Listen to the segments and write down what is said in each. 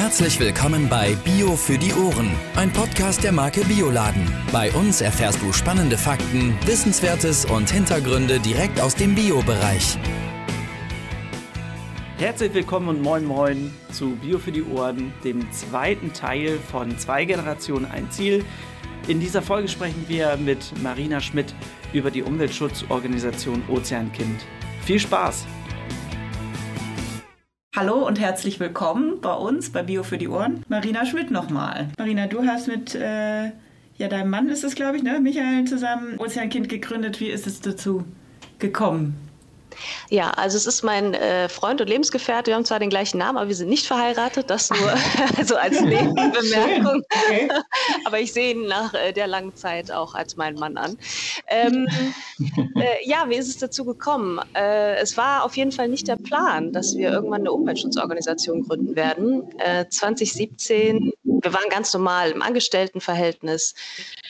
Herzlich willkommen bei Bio für die Ohren, ein Podcast der Marke Bioladen. Bei uns erfährst du spannende Fakten, Wissenswertes und Hintergründe direkt aus dem Bio-Bereich. Herzlich willkommen und moin moin zu Bio für die Ohren, dem zweiten Teil von Zwei Generationen ein Ziel. In dieser Folge sprechen wir mit Marina Schmidt über die Umweltschutzorganisation Ozeankind. Viel Spaß! Hallo und herzlich willkommen bei uns bei Bio für die Ohren. Marina Schmidt nochmal. Marina, du hast mit äh, ja, deinem Mann ist es, glaube ich, ne? Michael zusammen Ozeankind gegründet. Wie ist es dazu gekommen? Ja, also es ist mein äh, Freund und Lebensgefährte. Wir haben zwar den gleichen Namen, aber wir sind nicht verheiratet. Das nur so als Nebenbemerkung. Okay. aber ich sehe ihn nach äh, der langen Zeit auch als meinen Mann an. Ähm, äh, ja, wie ist es dazu gekommen? Äh, es war auf jeden Fall nicht der Plan, dass wir irgendwann eine Umweltschutzorganisation gründen werden. 2017, äh, wir waren ganz normal im Angestelltenverhältnis.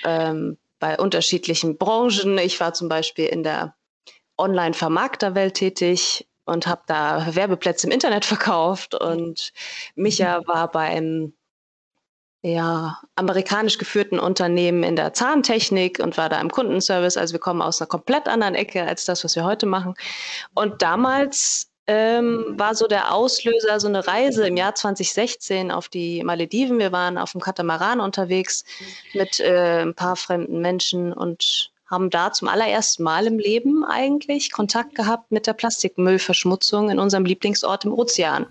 Ähm, bei unterschiedlichen Branchen. Ich war zum Beispiel in der Online-Vermarkterwelt tätig und habe da Werbeplätze im Internet verkauft. Und Micha war beim ja, amerikanisch geführten Unternehmen in der Zahntechnik und war da im Kundenservice. Also wir kommen aus einer komplett anderen Ecke als das, was wir heute machen. Und damals ähm, war so der Auslöser so eine Reise im Jahr 2016 auf die Malediven. Wir waren auf dem Katamaran unterwegs mit äh, ein paar fremden Menschen und haben da zum allerersten Mal im Leben eigentlich Kontakt gehabt mit der Plastikmüllverschmutzung in unserem Lieblingsort im Ozean.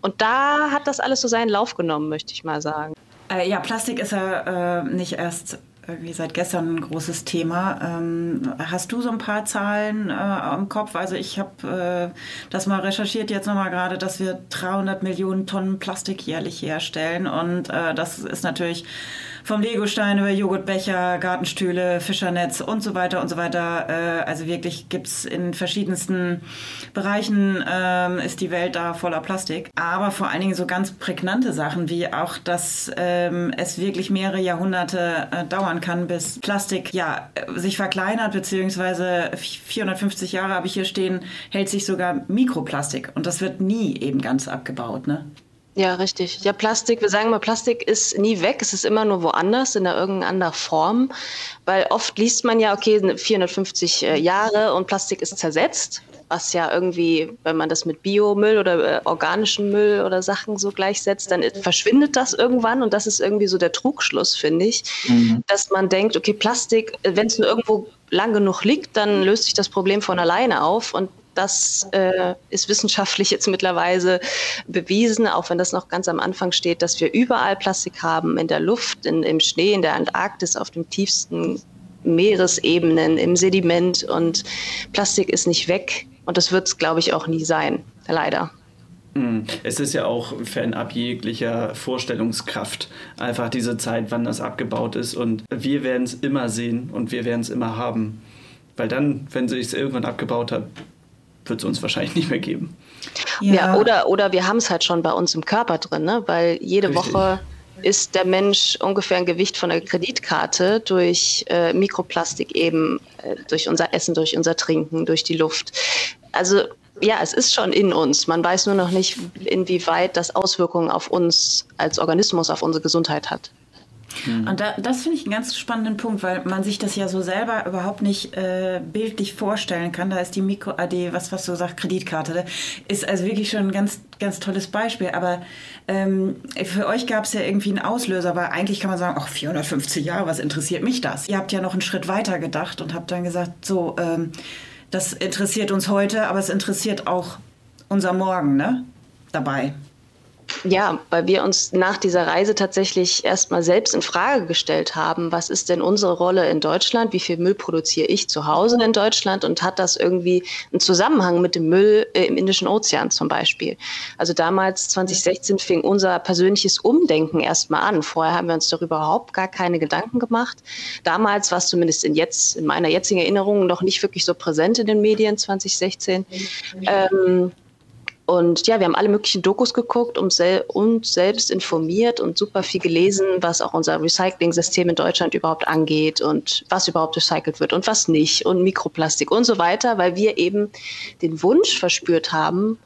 Und da hat das alles so seinen Lauf genommen, möchte ich mal sagen. Äh, ja, Plastik ist ja äh, nicht erst irgendwie seit gestern ein großes Thema. Ähm, hast du so ein paar Zahlen äh, im Kopf? Also ich habe äh, das mal recherchiert jetzt nochmal gerade, dass wir 300 Millionen Tonnen Plastik jährlich herstellen und äh, das ist natürlich vom Legostein über Joghurtbecher, Gartenstühle, Fischernetz und so weiter und so weiter. Äh, also wirklich gibt's in verschiedensten Bereichen ähm, ist die Welt da voller Plastik. Aber vor allen Dingen so ganz prägnante Sachen wie auch, dass ähm, es wirklich mehrere Jahrhunderte äh, dauern kann, bis Plastik ja sich verkleinert, beziehungsweise 450 Jahre habe ich hier stehen, hält sich sogar Mikroplastik. Und das wird nie eben ganz abgebaut, ne? Ja, richtig. Ja, Plastik, wir sagen mal, Plastik ist nie weg, es ist immer nur woanders, in einer irgendeiner Form, weil oft liest man ja, okay, 450 äh, Jahre und Plastik ist zersetzt, was ja irgendwie, wenn man das mit Biomüll oder äh, organischen Müll oder Sachen so gleichsetzt, dann verschwindet das irgendwann und das ist irgendwie so der Trugschluss, finde ich, mhm. dass man denkt, okay, Plastik, wenn es nur irgendwo lang genug liegt, dann löst sich das Problem von alleine auf und das äh, ist wissenschaftlich jetzt mittlerweile bewiesen, auch wenn das noch ganz am Anfang steht, dass wir überall Plastik haben, in der Luft, in, im Schnee, in der Antarktis, auf den tiefsten Meeresebenen, im Sediment. Und Plastik ist nicht weg. Und das wird es, glaube ich, auch nie sein, leider. Hm. Es ist ja auch fernab jeglicher Vorstellungskraft, einfach diese Zeit, wann das abgebaut ist. Und wir werden es immer sehen und wir werden es immer haben. Weil dann, wenn sie es irgendwann abgebaut hat, wird es uns wahrscheinlich nicht mehr geben. Ja, ja oder, oder wir haben es halt schon bei uns im Körper drin, ne? weil jede Richtig. Woche ist der Mensch ungefähr ein Gewicht von einer Kreditkarte durch äh, Mikroplastik eben, äh, durch unser Essen, durch unser Trinken, durch die Luft. Also ja, es ist schon in uns. Man weiß nur noch nicht, inwieweit das Auswirkungen auf uns als Organismus, auf unsere Gesundheit hat. Mhm. Und da, das finde ich einen ganz spannenden Punkt, weil man sich das ja so selber überhaupt nicht äh, bildlich vorstellen kann. Da ist die Mikro, AD, was, was du sagst, Kreditkarte, ne? ist also wirklich schon ein ganz, ganz tolles Beispiel. Aber ähm, für euch gab es ja irgendwie einen Auslöser, weil eigentlich kann man sagen, ach, 450 Jahre, was interessiert mich das? Ihr habt ja noch einen Schritt weiter gedacht und habt dann gesagt, so, ähm, das interessiert uns heute, aber es interessiert auch unser Morgen, ne? Dabei. Ja, weil wir uns nach dieser Reise tatsächlich erstmal selbst in Frage gestellt haben, was ist denn unsere Rolle in Deutschland? Wie viel Müll produziere ich zu Hause in Deutschland? Und hat das irgendwie einen Zusammenhang mit dem Müll äh, im Indischen Ozean zum Beispiel? Also damals, 2016, fing unser persönliches Umdenken erstmal an. Vorher haben wir uns darüber überhaupt gar keine Gedanken gemacht. Damals war es zumindest in jetzt, in meiner jetzigen Erinnerung noch nicht wirklich so präsent in den Medien 2016. Ähm, und ja, wir haben alle möglichen Dokus geguckt, um sel uns selbst informiert und super viel gelesen, was auch unser Recycling-System in Deutschland überhaupt angeht und was überhaupt recycelt wird und was nicht und Mikroplastik und so weiter, weil wir eben den Wunsch verspürt haben,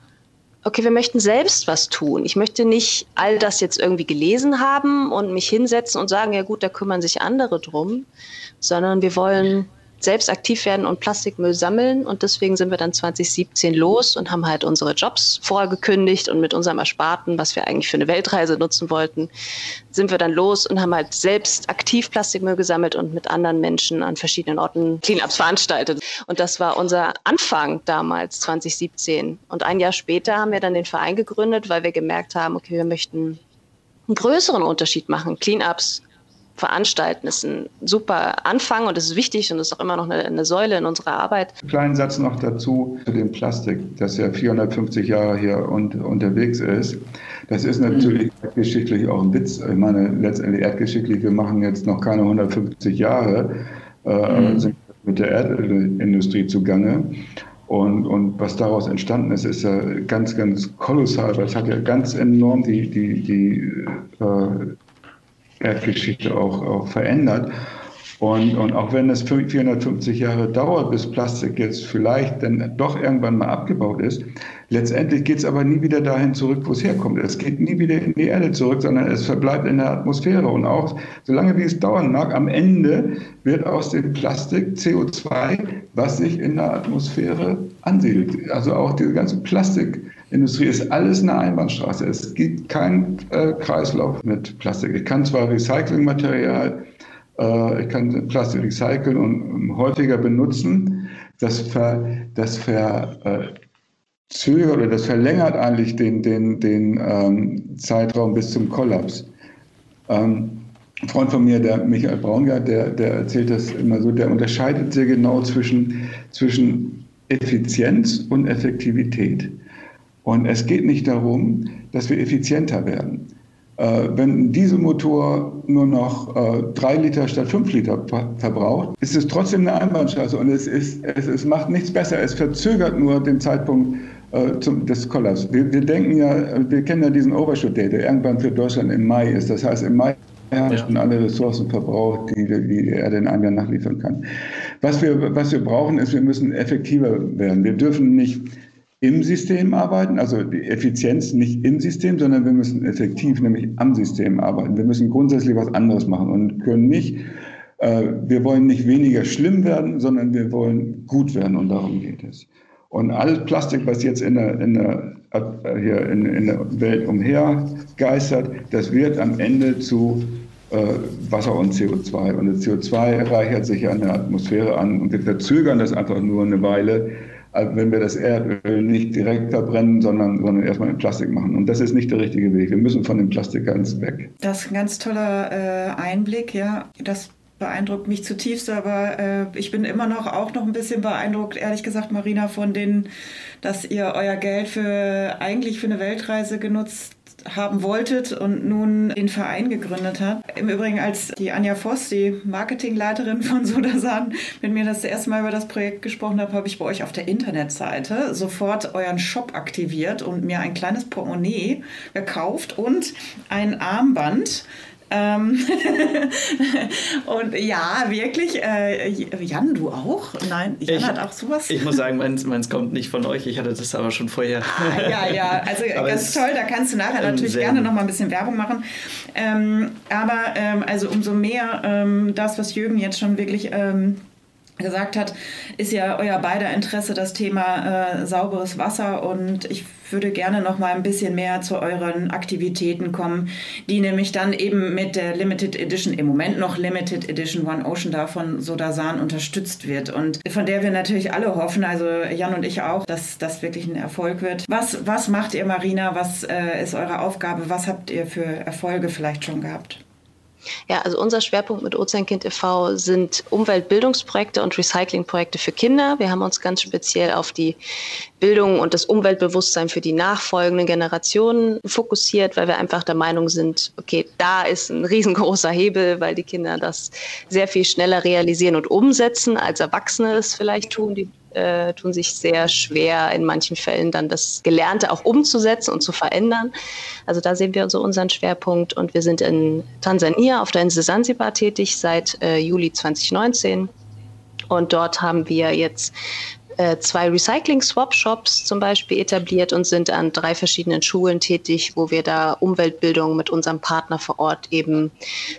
okay, wir möchten selbst was tun. Ich möchte nicht all das jetzt irgendwie gelesen haben und mich hinsetzen und sagen, ja gut, da kümmern sich andere drum, sondern wir wollen selbst aktiv werden und Plastikmüll sammeln. Und deswegen sind wir dann 2017 los und haben halt unsere Jobs vorgekündigt und mit unserem Ersparten, was wir eigentlich für eine Weltreise nutzen wollten, sind wir dann los und haben halt selbst aktiv Plastikmüll gesammelt und mit anderen Menschen an verschiedenen Orten Cleanups veranstaltet. Und das war unser Anfang damals, 2017. Und ein Jahr später haben wir dann den Verein gegründet, weil wir gemerkt haben, okay, wir möchten einen größeren Unterschied machen. Cleanups veranstalten, ist ein super Anfang und es ist wichtig und ist auch immer noch eine, eine Säule in unserer Arbeit. Kleinen Satz noch dazu zu dem Plastik, das ja 450 Jahre hier und, unterwegs ist. Das ist natürlich mhm. erdgeschichtlich auch ein Witz. Ich meine, letztendlich erdgeschichtlich, wir machen jetzt noch keine 150 Jahre, äh, mhm. sind mit der Erdölindustrie zugange. Und, und was daraus entstanden ist, ist ja ganz, ganz kolossal, weil es hat ja ganz enorm die, die, die äh, Erdgeschichte auch, auch verändert. Und, und auch wenn es 450 Jahre dauert, bis Plastik jetzt vielleicht dann doch irgendwann mal abgebaut ist, letztendlich geht es aber nie wieder dahin zurück, wo es herkommt. Es geht nie wieder in die Erde zurück, sondern es verbleibt in der Atmosphäre. Und auch solange wie es dauern mag, am Ende wird aus dem Plastik CO2, was sich in der Atmosphäre ansiedelt. Also auch diese ganze Plastik. Industrie ist alles eine Einbahnstraße. Es gibt keinen äh, Kreislauf mit Plastik. Ich kann zwar Recyclingmaterial, äh, ich kann Plastik recyceln und, und häufiger benutzen. Das, ver, das verzögert äh, oder das verlängert eigentlich den, den, den ähm, Zeitraum bis zum Kollaps. Ähm, ein Freund von mir, der Michael Braungart, der, der erzählt das immer so, der unterscheidet sehr genau zwischen, zwischen Effizienz und Effektivität. Und es geht nicht darum, dass wir effizienter werden. Äh, wenn ein Dieselmotor nur noch äh, drei Liter statt fünf Liter verbraucht, ist es trotzdem eine Einbahnstraße und es, ist, es, es macht nichts besser. Es verzögert nur den Zeitpunkt äh, zum, des Kollaps. Wir, wir, denken ja, wir kennen ja diesen Overshoot Day, der irgendwann für Deutschland im Mai ist. Das heißt, im Mai haben schon alle Ressourcen verbraucht, die, die in einem Jahr nachliefern kann. Was wir, was wir brauchen, ist, wir müssen effektiver werden. Wir dürfen nicht im System arbeiten, also die Effizienz nicht im System, sondern wir müssen effektiv, nämlich am System arbeiten. Wir müssen grundsätzlich was anderes machen und können nicht, äh, wir wollen nicht weniger schlimm werden, sondern wir wollen gut werden und darum geht es. Und alles Plastik, was jetzt in der, in der, äh, hier in, in der Welt umhergeistert, das wird am Ende zu äh, Wasser und CO2. Und das CO2 reichert sich ja in der Atmosphäre an und wir verzögern das einfach nur eine Weile wenn wir das Erdöl nicht direkt verbrennen, sondern, sondern erstmal in Plastik machen. Und das ist nicht der richtige Weg. Wir müssen von dem Plastik ganz weg. Das ist ein ganz toller äh, Einblick, ja. Das beeindruckt mich zutiefst, aber äh, ich bin immer noch auch noch ein bisschen beeindruckt, ehrlich gesagt, Marina, von denen, dass ihr euer Geld für eigentlich für eine Weltreise genutzt haben wolltet und nun den Verein gegründet habt. Im Übrigen, als die Anja Voss, die Marketingleiterin von Sodasan, mit mir das erste Mal über das Projekt gesprochen hat, habe ich bei euch auf der Internetseite sofort euren Shop aktiviert und mir ein kleines Portemonnaie gekauft und ein Armband und ja, wirklich. Äh, Jan, du auch? Nein, Jan ich, hat auch sowas. Ich muss sagen, meins, meins kommt nicht von euch. Ich hatte das aber schon vorher. Ah, ja, ja, also ganz toll. Da kannst du nachher ähm, natürlich gerne noch mal ein bisschen Werbung machen. Ähm, aber ähm, also umso mehr ähm, das, was Jürgen jetzt schon wirklich ähm, gesagt hat, ist ja euer beider Interesse das Thema äh, sauberes Wasser und ich würde gerne noch mal ein bisschen mehr zu euren Aktivitäten kommen, die nämlich dann eben mit der Limited Edition, im Moment noch Limited Edition One Ocean da von Sodasan unterstützt wird und von der wir natürlich alle hoffen, also Jan und ich auch, dass das wirklich ein Erfolg wird. Was, was macht ihr, Marina? Was äh, ist eure Aufgabe? Was habt ihr für Erfolge vielleicht schon gehabt? Ja, also unser Schwerpunkt mit Ozeankind e.V. sind Umweltbildungsprojekte und Recyclingprojekte für Kinder. Wir haben uns ganz speziell auf die Bildung und das Umweltbewusstsein für die nachfolgenden Generationen fokussiert, weil wir einfach der Meinung sind, okay, da ist ein riesengroßer Hebel, weil die Kinder das sehr viel schneller realisieren und umsetzen, als Erwachsene es vielleicht tun. Die äh, tun sich sehr schwer, in manchen Fällen dann das Gelernte auch umzusetzen und zu verändern. Also da sehen wir so unseren Schwerpunkt und wir sind in Tansania auf der Insel Sansibar tätig seit äh, Juli 2019. Und dort haben wir jetzt äh, zwei Recycling-Swap-Shops zum Beispiel etabliert und sind an drei verschiedenen Schulen tätig, wo wir da Umweltbildung mit unserem Partner vor Ort eben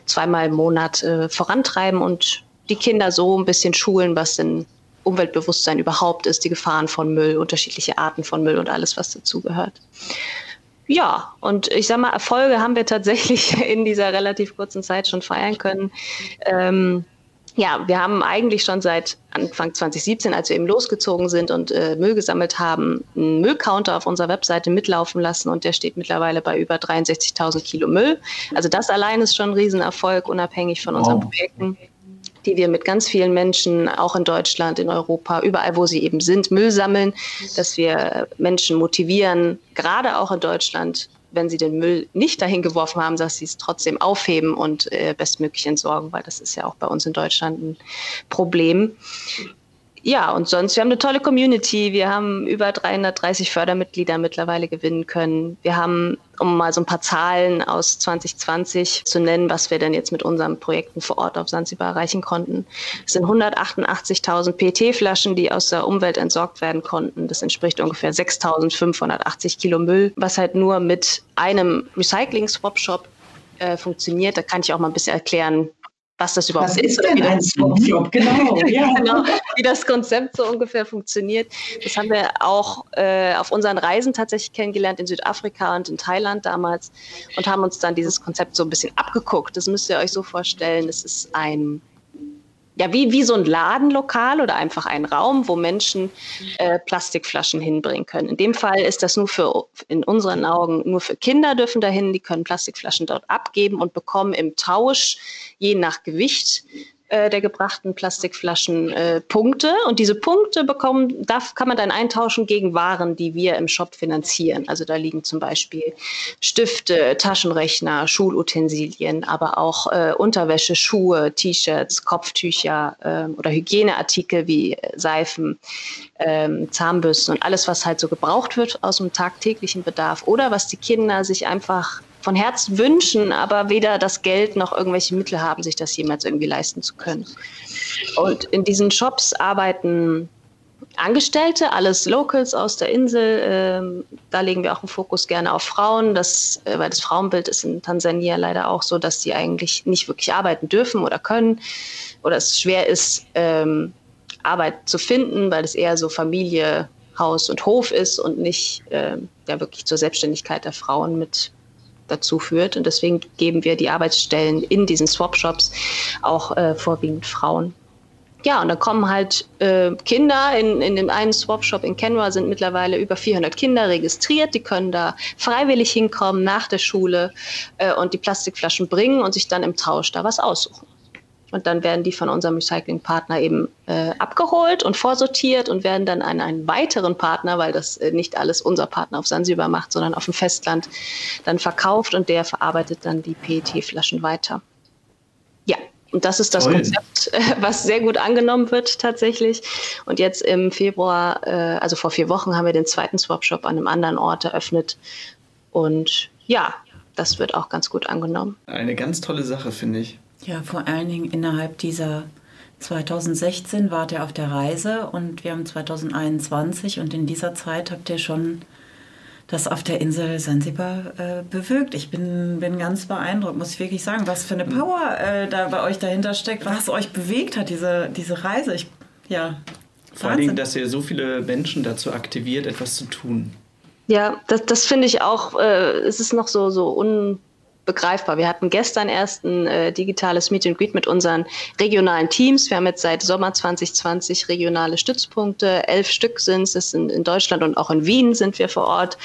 zweimal im Monat äh, vorantreiben und die Kinder so ein bisschen schulen, was denn Umweltbewusstsein überhaupt ist, die Gefahren von Müll, unterschiedliche Arten von Müll und alles, was dazugehört. Ja, und ich sag mal, Erfolge haben wir tatsächlich in dieser relativ kurzen Zeit schon feiern können. Ähm, ja, wir haben eigentlich schon seit Anfang 2017, als wir eben losgezogen sind und äh, Müll gesammelt haben, einen Müllcounter auf unserer Webseite mitlaufen lassen und der steht mittlerweile bei über 63.000 Kilo Müll. Also das allein ist schon ein Riesenerfolg, unabhängig von unseren wow. Projekten die wir mit ganz vielen Menschen, auch in Deutschland, in Europa, überall, wo sie eben sind, Müll sammeln, dass wir Menschen motivieren, gerade auch in Deutschland, wenn sie den Müll nicht dahin geworfen haben, dass sie es trotzdem aufheben und äh, bestmöglich entsorgen, weil das ist ja auch bei uns in Deutschland ein Problem. Ja, und sonst, wir haben eine tolle Community. Wir haben über 330 Fördermitglieder mittlerweile gewinnen können. Wir haben, um mal so ein paar Zahlen aus 2020 zu nennen, was wir denn jetzt mit unseren Projekten vor Ort auf Sansibar erreichen konnten. Es sind 188.000 PET-Flaschen, die aus der Umwelt entsorgt werden konnten. Das entspricht ungefähr 6.580 Kilo Müll, was halt nur mit einem Recycling-Swap-Shop äh, funktioniert. Da kann ich auch mal ein bisschen erklären, was das überhaupt was ist. ist denn ein Swapshop? Genau, ja. genau, wie das Konzept so ungefähr funktioniert. Das haben wir auch äh, auf unseren Reisen tatsächlich kennengelernt in Südafrika und in Thailand damals und haben uns dann dieses Konzept so ein bisschen abgeguckt. Das müsst ihr euch so vorstellen. Das ist ein ja, wie, wie so ein Ladenlokal oder einfach ein Raum, wo Menschen äh, Plastikflaschen hinbringen können. In dem Fall ist das nur für, in unseren Augen, nur für Kinder dürfen dahin, die können Plastikflaschen dort abgeben und bekommen im Tausch, je nach Gewicht, äh, der gebrachten Plastikflaschen äh, Punkte. Und diese Punkte bekommen, da kann man dann eintauschen gegen Waren, die wir im Shop finanzieren. Also da liegen zum Beispiel Stifte, Taschenrechner, Schulutensilien, aber auch äh, Unterwäsche, Schuhe, T-Shirts, Kopftücher äh, oder Hygieneartikel wie Seifen, ähm, Zahnbürsten und alles, was halt so gebraucht wird aus dem tagtäglichen Bedarf oder was die Kinder sich einfach von Herzen wünschen, aber weder das Geld noch irgendwelche Mittel haben, sich das jemals irgendwie leisten zu können. Und in diesen Shops arbeiten Angestellte, alles Locals aus der Insel. Ähm, da legen wir auch einen Fokus gerne auf Frauen, das, äh, weil das Frauenbild ist in Tansania leider auch so, dass sie eigentlich nicht wirklich arbeiten dürfen oder können oder es schwer ist, ähm, Arbeit zu finden, weil es eher so Familie, Haus und Hof ist und nicht äh, ja wirklich zur Selbstständigkeit der Frauen mit dazu führt. Und deswegen geben wir die Arbeitsstellen in diesen Swap-Shops auch äh, vorwiegend Frauen. Ja, und dann kommen halt äh, Kinder. In, in dem einen Swap-Shop in Kenwa sind mittlerweile über 400 Kinder registriert. Die können da freiwillig hinkommen nach der Schule äh, und die Plastikflaschen bringen und sich dann im Tausch da was aussuchen. Und dann werden die von unserem Recyclingpartner eben äh, abgeholt und vorsortiert und werden dann an einen weiteren Partner, weil das äh, nicht alles unser Partner auf Sansibar macht, sondern auf dem Festland, dann verkauft und der verarbeitet dann die PET-Flaschen weiter. Ja, und das ist das Toll. Konzept, was sehr gut angenommen wird tatsächlich. Und jetzt im Februar, äh, also vor vier Wochen, haben wir den zweiten Swap-Shop an einem anderen Ort eröffnet. Und ja, das wird auch ganz gut angenommen. Eine ganz tolle Sache, finde ich. Ja, vor allen Dingen innerhalb dieser 2016 wart ihr auf der Reise und wir haben 2021 und in dieser Zeit habt ihr schon das auf der Insel Sansibar äh, bewirkt. Ich bin, bin ganz beeindruckt, muss ich wirklich sagen, was für eine Power äh, da bei euch dahinter steckt, was euch bewegt hat, diese, diese Reise. Ich, ja, Vor allen Dingen, dass ihr so viele Menschen dazu aktiviert, etwas zu tun. Ja, das, das finde ich auch, äh, es ist noch so, so un begreifbar. Wir hatten gestern erst ein äh, digitales Meet and Greet mit unseren regionalen Teams. Wir haben jetzt seit Sommer 2020 regionale Stützpunkte. Elf Stück sind es in, in Deutschland und auch in Wien sind wir vor Ort.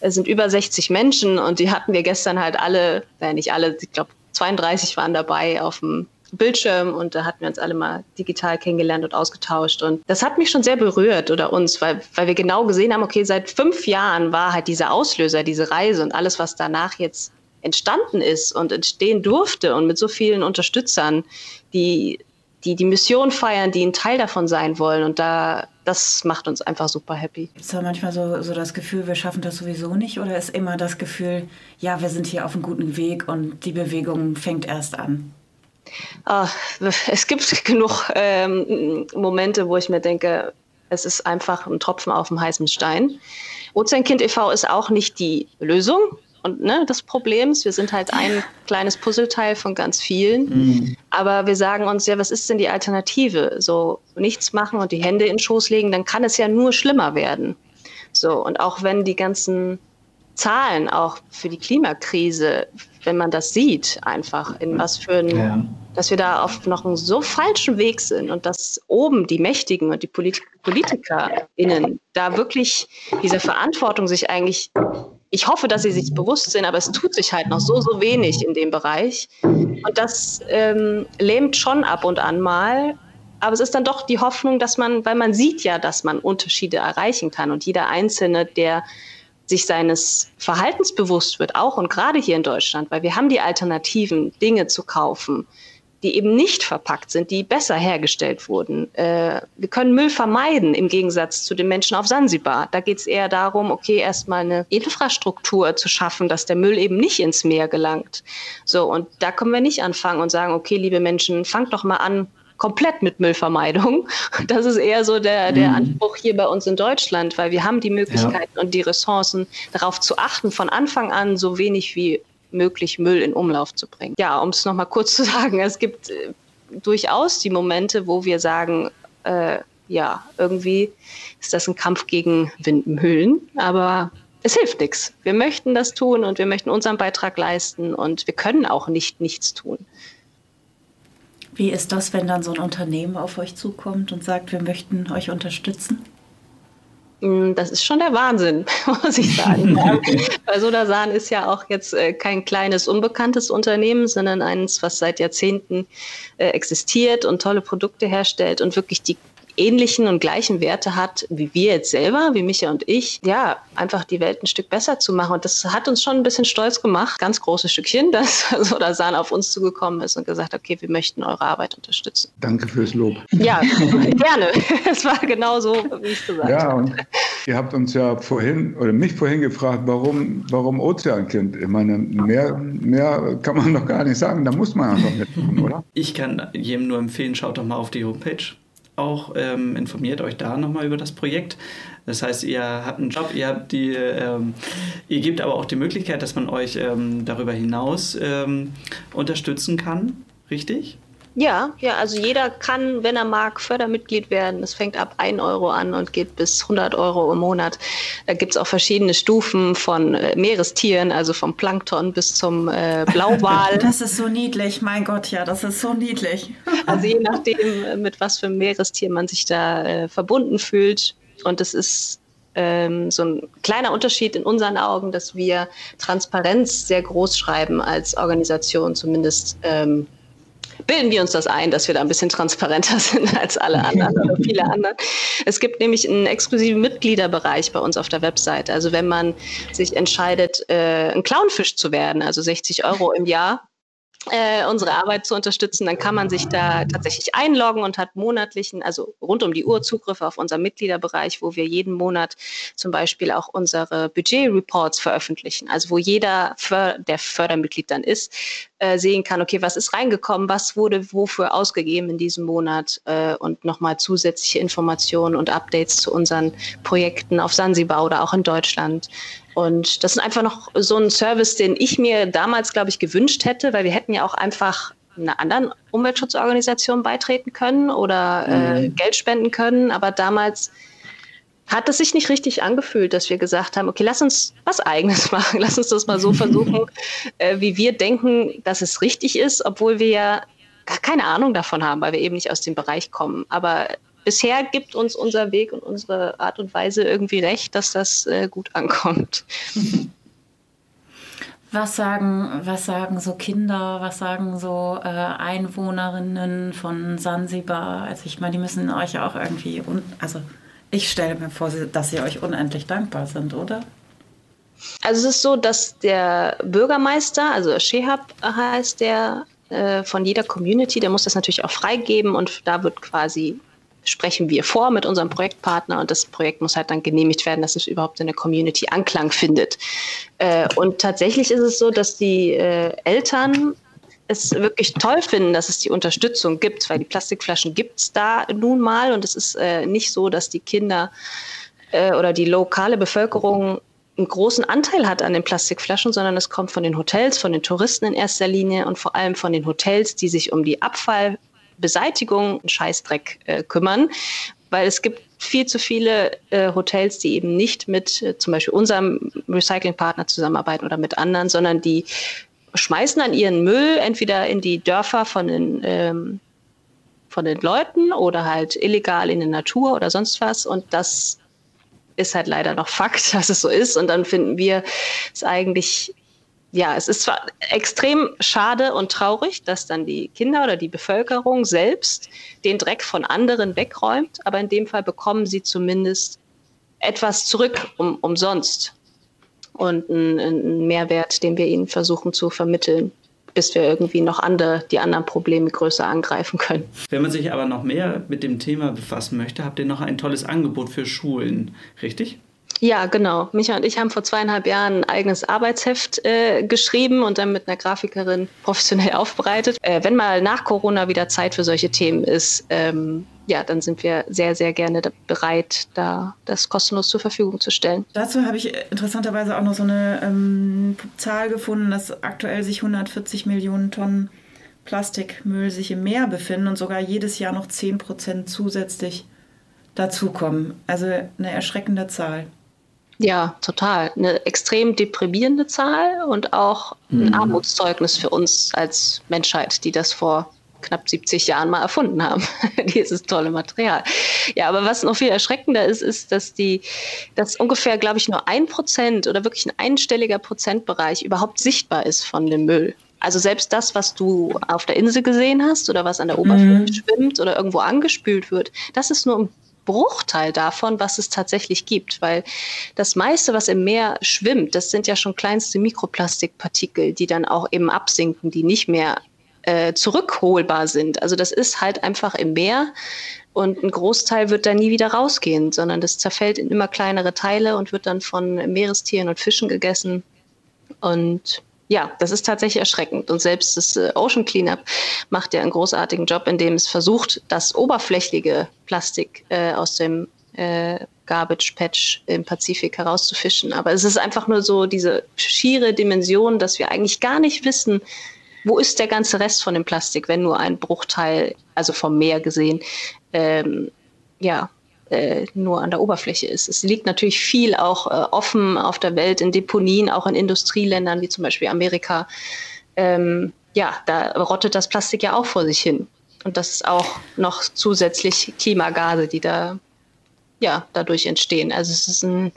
Es sind über 60 Menschen und die hatten wir gestern halt alle, äh, nicht alle, ich glaube 32 waren dabei auf dem Bildschirm und da hatten wir uns alle mal digital kennengelernt und ausgetauscht. Und das hat mich schon sehr berührt oder uns, weil, weil wir genau gesehen haben, okay, seit fünf Jahren war halt dieser Auslöser, diese Reise und alles, was danach jetzt entstanden ist und entstehen durfte und mit so vielen Unterstützern, die die, die Mission feiern, die ein Teil davon sein wollen. Und da, das macht uns einfach super happy. Ist da manchmal so, so das Gefühl, wir schaffen das sowieso nicht? Oder ist immer das Gefühl, ja, wir sind hier auf einem guten Weg und die Bewegung fängt erst an? Ah, es gibt genug ähm, Momente, wo ich mir denke, Es ist einfach ein Tropfen auf dem heißen Stein. Ozeankind e.V. ist auch nicht die Lösung und ne, des Problems. Wir sind halt ein kleines Puzzleteil von ganz vielen. Mhm. Aber wir sagen uns ja, was ist denn die Alternative? So nichts machen und die Hände in den Schoß legen, dann kann es ja nur schlimmer werden. So, und auch wenn die ganzen Zahlen auch für die Klimakrise, wenn man das sieht, einfach in was für ein, ja. dass wir da auf noch einem so falschen Weg sind und dass oben die Mächtigen und die Polit PolitikerInnen da wirklich diese Verantwortung sich eigentlich, ich hoffe, dass sie sich bewusst sind, aber es tut sich halt noch so, so wenig in dem Bereich. Und das ähm, lähmt schon ab und an mal. Aber es ist dann doch die Hoffnung, dass man, weil man sieht ja, dass man Unterschiede erreichen kann und jeder Einzelne, der sich seines Verhaltens bewusst wird, auch und gerade hier in Deutschland, weil wir haben die Alternativen, Dinge zu kaufen, die eben nicht verpackt sind, die besser hergestellt wurden. Äh, wir können Müll vermeiden im Gegensatz zu den Menschen auf Sansibar. Da geht es eher darum, okay, erstmal eine Infrastruktur zu schaffen, dass der Müll eben nicht ins Meer gelangt. So, und da können wir nicht anfangen und sagen, okay, liebe Menschen, fangt doch mal an, komplett mit Müllvermeidung. Das ist eher so der, der mhm. Anspruch hier bei uns in Deutschland, weil wir haben die Möglichkeiten ja. und die Ressourcen, darauf zu achten, von Anfang an so wenig wie möglich Müll in Umlauf zu bringen. Ja, um es nochmal kurz zu sagen, es gibt äh, durchaus die Momente, wo wir sagen, äh, ja, irgendwie ist das ein Kampf gegen Windmühlen, aber es hilft nichts. Wir möchten das tun und wir möchten unseren Beitrag leisten und wir können auch nicht nichts tun. Wie ist das, wenn dann so ein Unternehmen auf euch zukommt und sagt, wir möchten euch unterstützen? Mm, das ist schon der Wahnsinn, muss ich sagen. Weil Sodasan ist ja auch jetzt äh, kein kleines, unbekanntes Unternehmen, sondern eines, was seit Jahrzehnten äh, existiert und tolle Produkte herstellt und wirklich die ähnlichen und gleichen Werte hat wie wir jetzt selber, wie Micha und ich, ja, einfach die Welt ein Stück besser zu machen. Und das hat uns schon ein bisschen stolz gemacht, ganz großes Stückchen, dass Sodasan auf uns zugekommen ist und gesagt, okay, wir möchten eure Arbeit unterstützen. Danke fürs Lob. Ja, gerne. Es war genau so, wie ich gesagt ja, und ihr habt uns ja vorhin oder mich vorhin gefragt, warum, warum Ozeankind? Ich meine, mehr, mehr kann man doch gar nicht sagen, da muss man einfach mitmachen, oder? Ich kann jedem nur empfehlen, schaut doch mal auf die Homepage auch ähm, informiert euch da nochmal über das Projekt. Das heißt, ihr habt einen Job, ihr habt die, ähm, ihr gebt aber auch die Möglichkeit, dass man euch ähm, darüber hinaus ähm, unterstützen kann, richtig? Ja, ja, also jeder kann, wenn er mag, Fördermitglied werden. Es fängt ab 1 Euro an und geht bis 100 Euro im Monat. Da gibt es auch verschiedene Stufen von äh, Meerestieren, also vom Plankton bis zum äh, Blauwal. Das ist so niedlich, mein Gott, ja, das ist so niedlich. also je nachdem, äh, mit was für einem Meerestier man sich da äh, verbunden fühlt. Und es ist ähm, so ein kleiner Unterschied in unseren Augen, dass wir Transparenz sehr groß schreiben als Organisation, zumindest ähm, bilden wir uns das ein, dass wir da ein bisschen transparenter sind als alle anderen oder viele andere. Es gibt nämlich einen exklusiven Mitgliederbereich bei uns auf der Website. Also wenn man sich entscheidet, äh, ein Clownfisch zu werden, also 60 Euro im Jahr, äh, unsere Arbeit zu unterstützen, dann kann man sich da tatsächlich einloggen und hat monatlichen, also rund um die Uhr Zugriff auf unseren Mitgliederbereich, wo wir jeden Monat zum Beispiel auch unsere Budget-Reports veröffentlichen. Also wo jeder, der Fördermitglied dann ist, äh, sehen kann, okay, was ist reingekommen, was wurde wofür ausgegeben in diesem Monat äh, und nochmal zusätzliche Informationen und Updates zu unseren Projekten auf Sansibar oder auch in Deutschland. Und das ist einfach noch so ein Service, den ich mir damals, glaube ich, gewünscht hätte, weil wir hätten ja auch einfach einer anderen Umweltschutzorganisation beitreten können oder äh, mhm. Geld spenden können. Aber damals hat es sich nicht richtig angefühlt, dass wir gesagt haben, okay, lass uns was eigenes machen, lass uns das mal so versuchen, äh, wie wir denken, dass es richtig ist, obwohl wir ja gar keine Ahnung davon haben, weil wir eben nicht aus dem Bereich kommen. Aber bisher gibt uns unser Weg und unsere Art und Weise irgendwie recht, dass das äh, gut ankommt. Was sagen, was sagen so Kinder, was sagen so äh, Einwohnerinnen von Sansibar? Also ich meine, die müssen euch auch irgendwie, also ich stelle mir vor, dass sie euch unendlich dankbar sind, oder? Also es ist so, dass der Bürgermeister, also Shehab heißt der, äh, von jeder Community, der muss das natürlich auch freigeben und da wird quasi sprechen wir vor mit unserem Projektpartner und das Projekt muss halt dann genehmigt werden, dass es überhaupt in der Community Anklang findet. Äh, und tatsächlich ist es so, dass die äh, Eltern es wirklich toll finden, dass es die Unterstützung gibt, weil die Plastikflaschen gibt es da nun mal und es ist äh, nicht so, dass die Kinder äh, oder die lokale Bevölkerung einen großen Anteil hat an den Plastikflaschen, sondern es kommt von den Hotels, von den Touristen in erster Linie und vor allem von den Hotels, die sich um die Abfallbeseitigung und Scheißdreck äh, kümmern, weil es gibt viel zu viele äh, Hotels, die eben nicht mit äh, zum Beispiel unserem Recyclingpartner zusammenarbeiten oder mit anderen, sondern die schmeißen dann ihren Müll entweder in die Dörfer von den ähm, von den Leuten oder halt illegal in die Natur oder sonst was und das ist halt leider noch Fakt, dass es so ist. Und dann finden wir es eigentlich, ja, es ist zwar extrem schade und traurig, dass dann die Kinder oder die Bevölkerung selbst den Dreck von anderen wegräumt, aber in dem Fall bekommen sie zumindest etwas zurück um, umsonst und einen Mehrwert, den wir ihnen versuchen zu vermitteln bis wir irgendwie noch andere, die anderen Probleme größer angreifen können. Wenn man sich aber noch mehr mit dem Thema befassen möchte, habt ihr noch ein tolles Angebot für Schulen, richtig? Ja, genau. Micha und ich haben vor zweieinhalb Jahren ein eigenes Arbeitsheft äh, geschrieben und dann mit einer Grafikerin professionell aufbereitet. Äh, wenn mal nach Corona wieder Zeit für solche Themen ist, ähm, ja, dann sind wir sehr, sehr gerne bereit, da das kostenlos zur Verfügung zu stellen. Dazu habe ich interessanterweise auch noch so eine ähm, Zahl gefunden, dass aktuell sich 140 Millionen Tonnen Plastikmüll sich im Meer befinden und sogar jedes Jahr noch 10 Prozent zusätzlich dazukommen. Also eine erschreckende Zahl. Ja, total. Eine extrem deprimierende Zahl und auch ein mhm. Armutszeugnis für uns als Menschheit, die das vor knapp 70 Jahren mal erfunden haben, dieses tolle Material. Ja, aber was noch viel erschreckender ist, ist, dass die, dass ungefähr, glaube ich, nur ein Prozent oder wirklich ein einstelliger Prozentbereich überhaupt sichtbar ist von dem Müll. Also selbst das, was du auf der Insel gesehen hast oder was an der Oberfläche mhm. schwimmt oder irgendwo angespült wird, das ist nur ein Bruchteil davon, was es tatsächlich gibt, weil das meiste, was im Meer schwimmt, das sind ja schon kleinste Mikroplastikpartikel, die dann auch eben absinken, die nicht mehr äh, zurückholbar sind. Also das ist halt einfach im Meer und ein Großteil wird da nie wieder rausgehen, sondern das zerfällt in immer kleinere Teile und wird dann von Meerestieren und Fischen gegessen. Und ja, das ist tatsächlich erschreckend. Und selbst das äh, Ocean Cleanup macht ja einen großartigen Job, in dem es versucht, das oberflächliche Plastik äh, aus dem äh, Garbage Patch im Pazifik herauszufischen. Aber es ist einfach nur so diese schiere Dimension, dass wir eigentlich gar nicht wissen, wo ist der ganze Rest von dem Plastik, wenn nur ein Bruchteil, also vom Meer gesehen, ähm, ja, äh, nur an der Oberfläche ist. Es liegt natürlich viel auch äh, offen auf der Welt in Deponien, auch in Industrieländern wie zum Beispiel Amerika. Ähm, ja, da rottet das Plastik ja auch vor sich hin. Und das ist auch noch zusätzlich Klimagase, die da ja, dadurch entstehen. Also es ist ein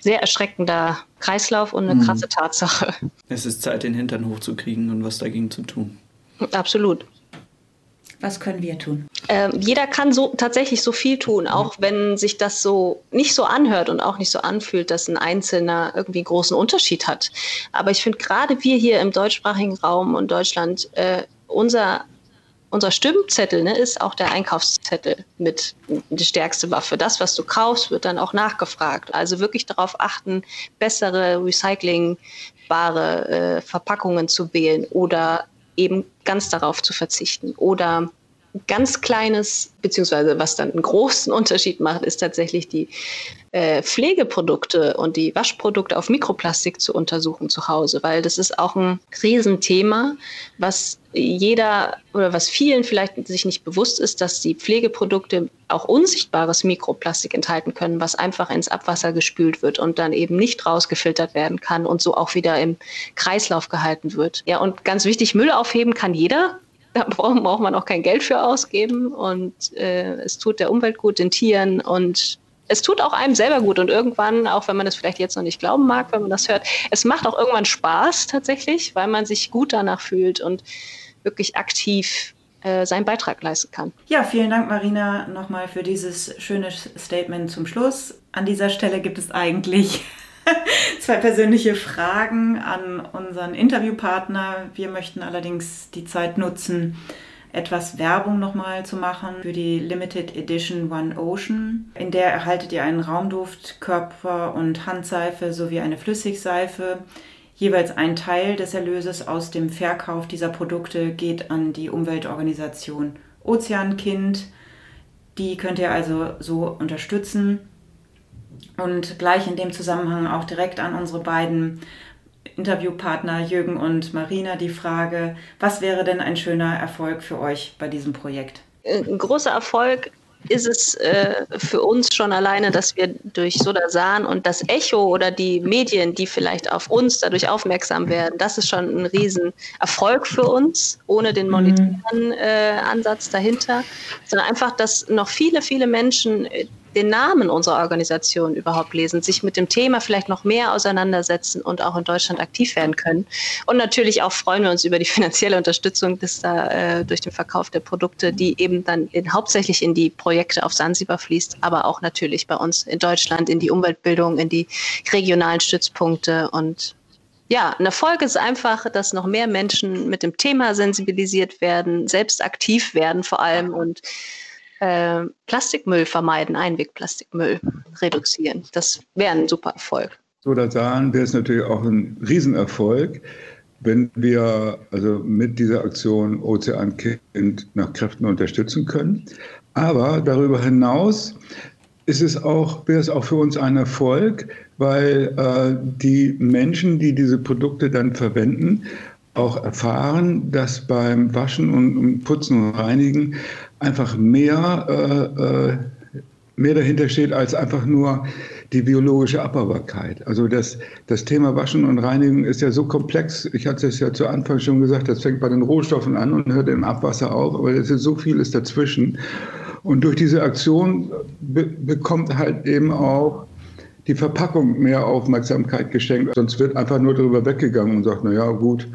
sehr erschreckender Kreislauf und eine mhm. krasse Tatsache. Es ist Zeit, den Hintern hochzukriegen und was dagegen zu tun. Absolut. Was können wir tun? Ähm, jeder kann so tatsächlich so viel tun, auch wenn sich das so nicht so anhört und auch nicht so anfühlt, dass ein Einzelner irgendwie einen großen Unterschied hat. Aber ich finde gerade wir hier im deutschsprachigen Raum und Deutschland, äh, unser unser Stimmzettel ne, ist auch der Einkaufszettel mit die stärkste Waffe. Das, was du kaufst, wird dann auch nachgefragt. Also wirklich darauf achten, bessere recyclingbare äh, Verpackungen zu wählen oder eben ganz darauf zu verzichten. Oder ganz kleines, beziehungsweise was dann einen großen Unterschied macht, ist tatsächlich die äh, Pflegeprodukte und die Waschprodukte auf Mikroplastik zu untersuchen zu Hause, weil das ist auch ein Riesenthema, was jeder oder was vielen vielleicht sich nicht bewusst ist, dass die Pflegeprodukte auch unsichtbares Mikroplastik enthalten können, was einfach ins Abwasser gespült wird und dann eben nicht rausgefiltert werden kann und so auch wieder im Kreislauf gehalten wird. Ja, und ganz wichtig, Müll aufheben kann jeder. Da braucht man auch kein Geld für ausgeben und äh, es tut der Umwelt gut, den Tieren und es tut auch einem selber gut und irgendwann, auch wenn man das vielleicht jetzt noch nicht glauben mag, wenn man das hört, es macht auch irgendwann Spaß tatsächlich, weil man sich gut danach fühlt und wirklich aktiv äh, seinen Beitrag leisten kann. Ja, vielen Dank, Marina, nochmal für dieses schöne Statement zum Schluss. An dieser Stelle gibt es eigentlich zwei persönliche Fragen an unseren Interviewpartner. Wir möchten allerdings die Zeit nutzen, etwas Werbung nochmal zu machen für die Limited Edition One Ocean. In der erhaltet ihr einen Raumduft, Körper- und Handseife sowie eine Flüssigseife. Jeweils ein Teil des Erlöses aus dem Verkauf dieser Produkte geht an die Umweltorganisation Ozeankind. Die könnt ihr also so unterstützen. Und gleich in dem Zusammenhang auch direkt an unsere beiden Interviewpartner Jürgen und Marina die Frage, was wäre denn ein schöner Erfolg für euch bei diesem Projekt? Ein großer Erfolg ist es äh, für uns schon alleine, dass wir durch Sodasan und das Echo oder die Medien, die vielleicht auf uns dadurch aufmerksam werden, das ist schon ein Riesenerfolg für uns, ohne den mhm. monetären äh, Ansatz dahinter, sondern einfach, dass noch viele, viele Menschen äh, den Namen unserer Organisation überhaupt lesen, sich mit dem Thema vielleicht noch mehr auseinandersetzen und auch in Deutschland aktiv werden können. Und natürlich auch freuen wir uns über die finanzielle Unterstützung des, äh, durch den Verkauf der Produkte, die eben dann in, hauptsächlich in die Projekte auf Sansibar fließt, aber auch natürlich bei uns in Deutschland in die Umweltbildung, in die regionalen Stützpunkte und ja, ein Erfolg ist einfach, dass noch mehr Menschen mit dem Thema sensibilisiert werden, selbst aktiv werden vor allem und äh, Plastikmüll vermeiden, Einwegplastikmüll reduzieren. Das wäre ein super Erfolg. So, da sagen wäre es natürlich auch ein Riesenerfolg, wenn wir also mit dieser Aktion Ozeankind nach Kräften unterstützen können. Aber darüber hinaus ist es auch, wäre es auch für uns ein Erfolg, weil äh, die Menschen, die diese Produkte dann verwenden, auch erfahren, dass beim Waschen und Putzen und Reinigen einfach mehr, äh, äh, mehr dahinter steht als einfach nur die biologische Abbaubarkeit. Also das, das Thema Waschen und Reinigen ist ja so komplex. Ich hatte es ja zu Anfang schon gesagt, das fängt bei den Rohstoffen an und hört im Abwasser auf, aber es ist so vieles dazwischen. Und durch diese Aktion be bekommt halt eben auch die Verpackung mehr Aufmerksamkeit geschenkt. Sonst wird einfach nur darüber weggegangen und sagt, na ja, gut,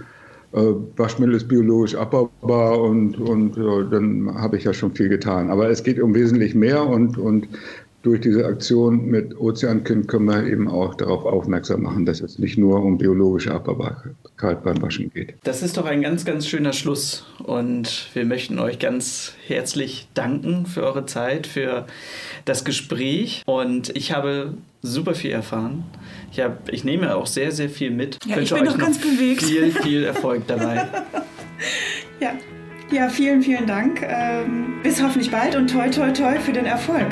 Waschmittel ist biologisch abbaubar und, und ja, dann habe ich ja schon viel getan. Aber es geht um wesentlich mehr und, und durch diese Aktion mit Ozeankind können wir eben auch darauf aufmerksam machen, dass es nicht nur um biologische Abbaubarkeit beim Waschen geht. Das ist doch ein ganz, ganz schöner Schluss. Und wir möchten euch ganz herzlich danken für eure Zeit, für das Gespräch. Und ich habe super viel erfahren. Ich, hab, ich nehme auch sehr, sehr viel mit. Ja, ich bin doch ganz bewegt. Viel, viel Erfolg dabei. ja. ja, vielen, vielen Dank. Ähm, bis hoffentlich bald und toi, toi, toi für den Erfolg.